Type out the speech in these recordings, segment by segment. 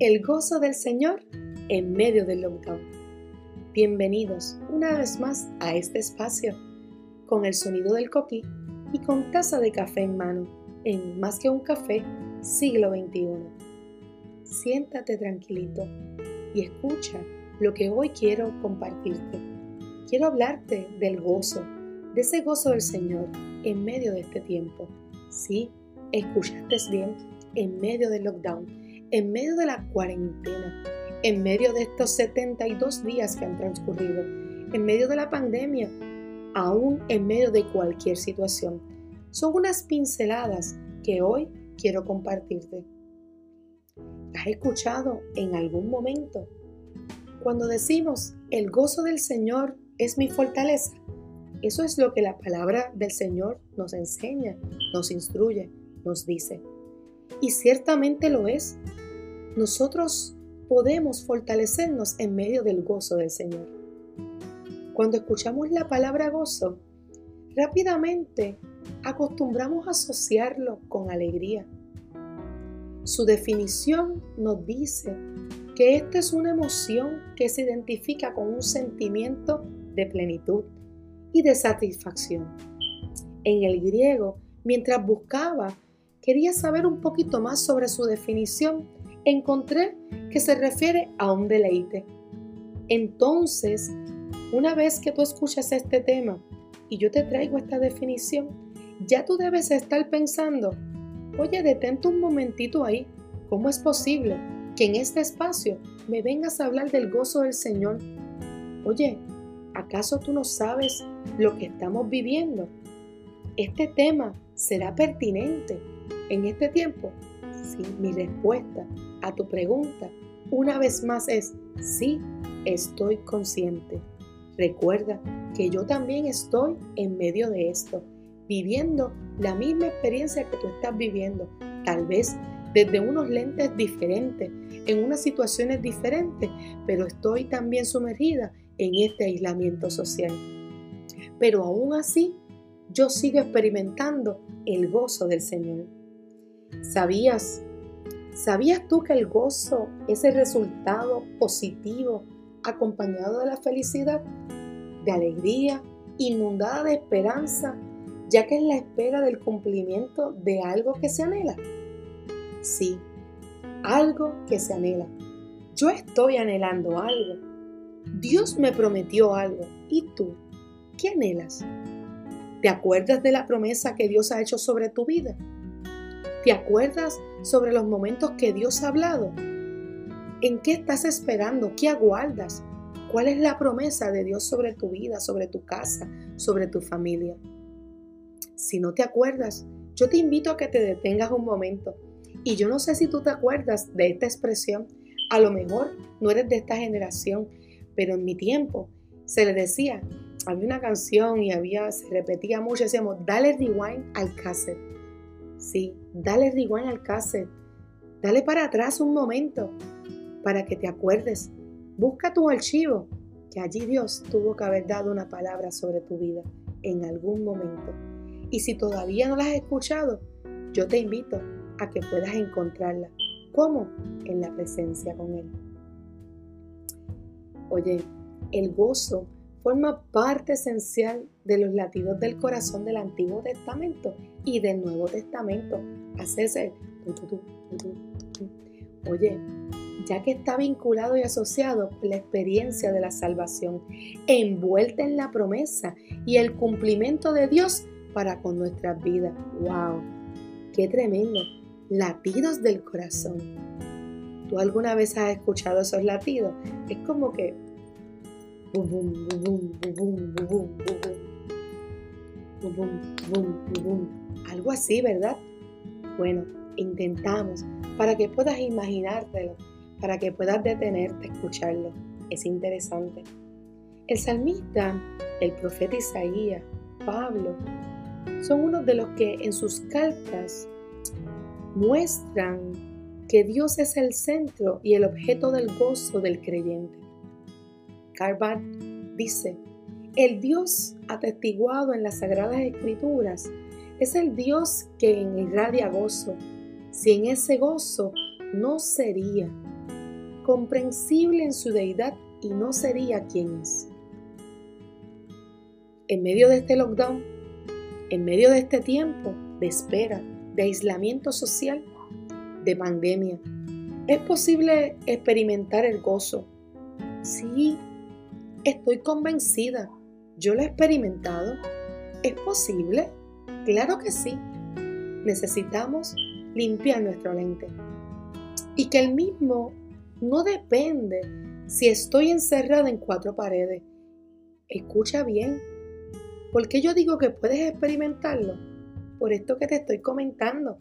El gozo del Señor en medio del lockdown. Bienvenidos una vez más a este espacio, con el sonido del coquí y con taza de café en mano, en Más que un café, siglo XXI. Siéntate tranquilito y escucha lo que hoy quiero compartirte. Quiero hablarte del gozo, de ese gozo del Señor en medio de este tiempo. Sí, escuchaste bien, en medio del lockdown en medio de la cuarentena, en medio de estos 72 días que han transcurrido, en medio de la pandemia, aún en medio de cualquier situación. Son unas pinceladas que hoy quiero compartirte. ¿Has escuchado en algún momento cuando decimos el gozo del Señor es mi fortaleza? Eso es lo que la palabra del Señor nos enseña, nos instruye, nos dice. Y ciertamente lo es, nosotros podemos fortalecernos en medio del gozo del Señor. Cuando escuchamos la palabra gozo, rápidamente acostumbramos a asociarlo con alegría. Su definición nos dice que esta es una emoción que se identifica con un sentimiento de plenitud y de satisfacción. En el griego, mientras buscaba, quería saber un poquito más sobre su definición encontré que se refiere a un deleite. Entonces, una vez que tú escuchas este tema y yo te traigo esta definición, ya tú debes estar pensando, oye, detente un momentito ahí, ¿cómo es posible que en este espacio me vengas a hablar del gozo del Señor? Oye, ¿acaso tú no sabes lo que estamos viviendo? Este tema será pertinente en este tiempo. Sí, mi respuesta a tu pregunta una vez más es sí, estoy consciente. Recuerda que yo también estoy en medio de esto, viviendo la misma experiencia que tú estás viviendo, tal vez desde unos lentes diferentes, en unas situaciones diferentes, pero estoy también sumergida en este aislamiento social. Pero aún así, yo sigo experimentando el gozo del Señor. ¿Sabías ¿Sabías tú que el gozo es el resultado positivo acompañado de la felicidad, de alegría, inundada de esperanza, ya que es la espera del cumplimiento de algo que se anhela? Sí, algo que se anhela. Yo estoy anhelando algo. Dios me prometió algo. ¿Y tú? ¿Qué anhelas? ¿Te acuerdas de la promesa que Dios ha hecho sobre tu vida? ¿Te acuerdas sobre los momentos que Dios ha hablado? ¿En qué estás esperando? ¿Qué aguardas? ¿Cuál es la promesa de Dios sobre tu vida, sobre tu casa, sobre tu familia? Si no te acuerdas, yo te invito a que te detengas un momento. Y yo no sé si tú te acuerdas de esta expresión. A lo mejor no eres de esta generación, pero en mi tiempo se le decía, había una canción y había, se repetía mucho, decíamos, dale rewind al cassette. Sí, dale rewind al cassette. Dale para atrás un momento para que te acuerdes. Busca tu archivo, que allí Dios tuvo que haber dado una palabra sobre tu vida en algún momento. Y si todavía no la has escuchado, yo te invito a que puedas encontrarla. ¿Cómo? En la presencia con Él. Oye, el gozo forma parte esencial de los latidos del corazón del Antiguo Testamento y del Nuevo Testamento. Hace Oye, ya que está vinculado y asociado con la experiencia de la salvación, envuelta en la promesa y el cumplimiento de Dios para con nuestras vidas. ¡Wow! ¡Qué tremendo! Latidos del corazón. ¿Tú alguna vez has escuchado esos latidos? Es como que algo así, ¿verdad? Bueno, intentamos para que puedas imaginártelo, para que puedas detenerte a escucharlo. Es interesante. El salmista, el profeta Isaías, Pablo, son unos de los que en sus cartas muestran que Dios es el centro y el objeto del gozo del creyente. Carvat dice, el Dios atestiguado en las Sagradas Escrituras es el Dios que irradia gozo. Si en ese gozo no sería comprensible en su deidad y no sería quien es. En medio de este lockdown, en medio de este tiempo de espera, de aislamiento social, de pandemia, ¿es posible experimentar el gozo? Sí, estoy convencida. Yo lo he experimentado. ¿Es posible? Claro que sí. Necesitamos limpiar nuestro lente. Y que el mismo no depende si estoy encerrada en cuatro paredes. Escucha bien. ¿Por qué yo digo que puedes experimentarlo? Por esto que te estoy comentando.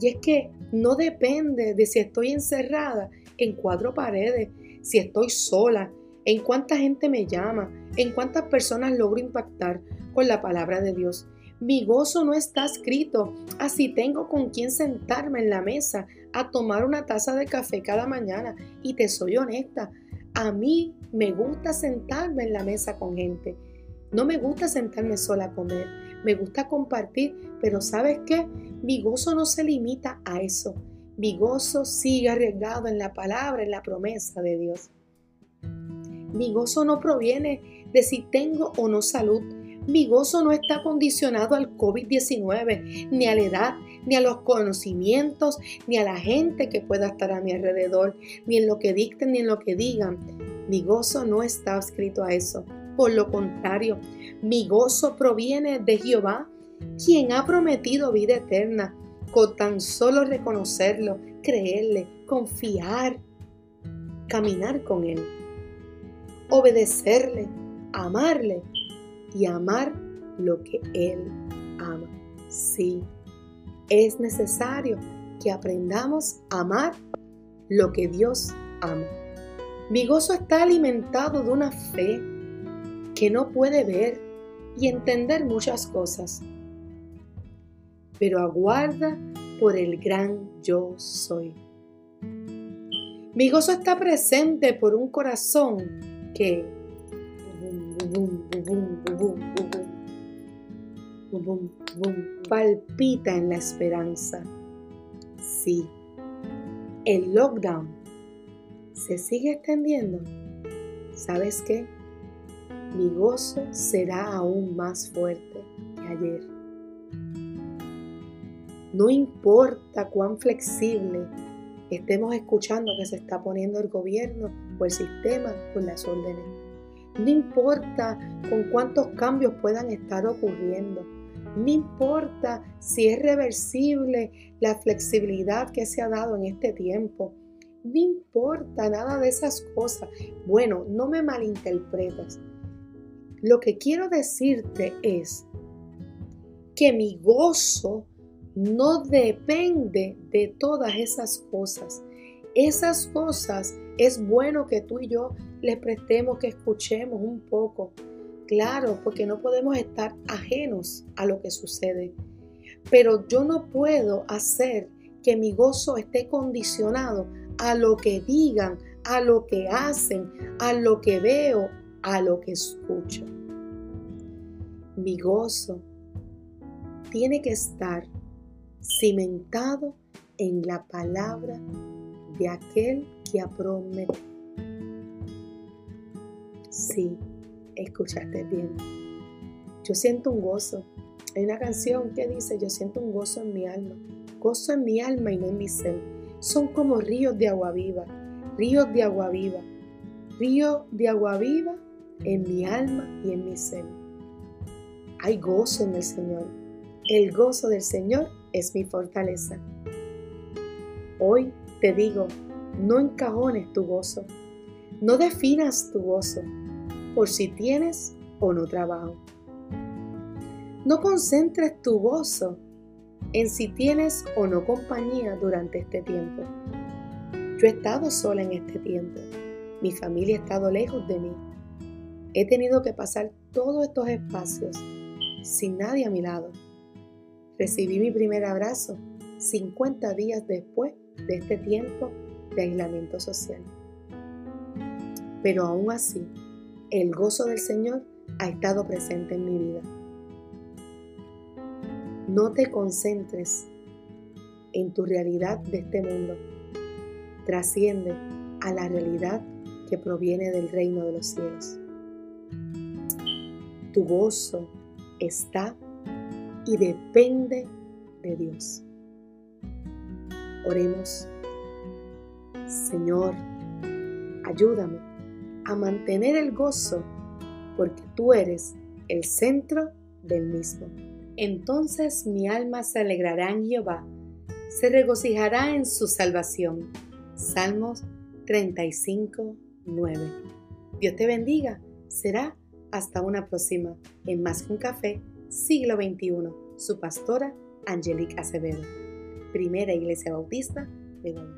Y es que no depende de si estoy encerrada en cuatro paredes, si estoy sola, en cuánta gente me llama, en cuántas personas logro impactar con la palabra de Dios. Mi gozo no está escrito así tengo con quién sentarme en la mesa a tomar una taza de café cada mañana. Y te soy honesta, a mí me gusta sentarme en la mesa con gente. No me gusta sentarme sola a comer, me gusta compartir, pero ¿sabes qué? Mi gozo no se limita a eso. Mi gozo sigue arriesgado en la palabra, en la promesa de Dios. Mi gozo no proviene de si tengo o no salud. Mi gozo no está condicionado al COVID-19, ni a la edad, ni a los conocimientos, ni a la gente que pueda estar a mi alrededor, ni en lo que dicten, ni en lo que digan. Mi gozo no está escrito a eso. Por lo contrario, mi gozo proviene de Jehová, quien ha prometido vida eterna, con tan solo reconocerlo, creerle, confiar, caminar con Él obedecerle, amarle y amar lo que Él ama. Sí, es necesario que aprendamos a amar lo que Dios ama. Mi gozo está alimentado de una fe que no puede ver y entender muchas cosas, pero aguarda por el gran yo soy. Mi gozo está presente por un corazón que palpita en la esperanza. Sí, el lockdown se sigue extendiendo. ¿Sabes qué? Mi gozo será aún más fuerte que ayer. No importa cuán flexible estemos escuchando que se está poniendo el gobierno o el sistema con las órdenes. No importa con cuántos cambios puedan estar ocurriendo. No importa si es reversible la flexibilidad que se ha dado en este tiempo. No importa nada de esas cosas. Bueno, no me malinterpretas. Lo que quiero decirte es que mi gozo no depende de todas esas cosas. Esas cosas es bueno que tú y yo les prestemos, que escuchemos un poco. Claro, porque no podemos estar ajenos a lo que sucede. Pero yo no puedo hacer que mi gozo esté condicionado a lo que digan, a lo que hacen, a lo que veo, a lo que escucho. Mi gozo tiene que estar cimentado en la palabra de aquel que ha prometido. Sí, escuchaste bien. Yo siento un gozo. Hay una canción que dice, yo siento un gozo en mi alma. Gozo en mi alma y no en mi ser. Son como ríos de agua viva, ríos de agua viva, río de agua viva en mi alma y en mi ser. Hay gozo en el Señor. El gozo del Señor es mi fortaleza. Hoy te digo, no encajones tu gozo, no definas tu gozo por si tienes o no trabajo. No concentres tu gozo en si tienes o no compañía durante este tiempo. Yo he estado sola en este tiempo. Mi familia ha estado lejos de mí. He tenido que pasar todos estos espacios sin nadie a mi lado. Recibí mi primer abrazo 50 días después de este tiempo de aislamiento social. Pero aún así, el gozo del Señor ha estado presente en mi vida. No te concentres en tu realidad de este mundo. Trasciende a la realidad que proviene del reino de los cielos. Tu gozo está y depende de Dios. Oremos. Señor, ayúdame a mantener el gozo porque tú eres el centro del mismo. Entonces mi alma se alegrará en Jehová, se regocijará en su salvación. Salmos 35, 9. Dios te bendiga. Será hasta una próxima en Más que un café, siglo XXI. Su pastora Angelique Acevedo. Primera Iglesia Bautista de Guadalupe.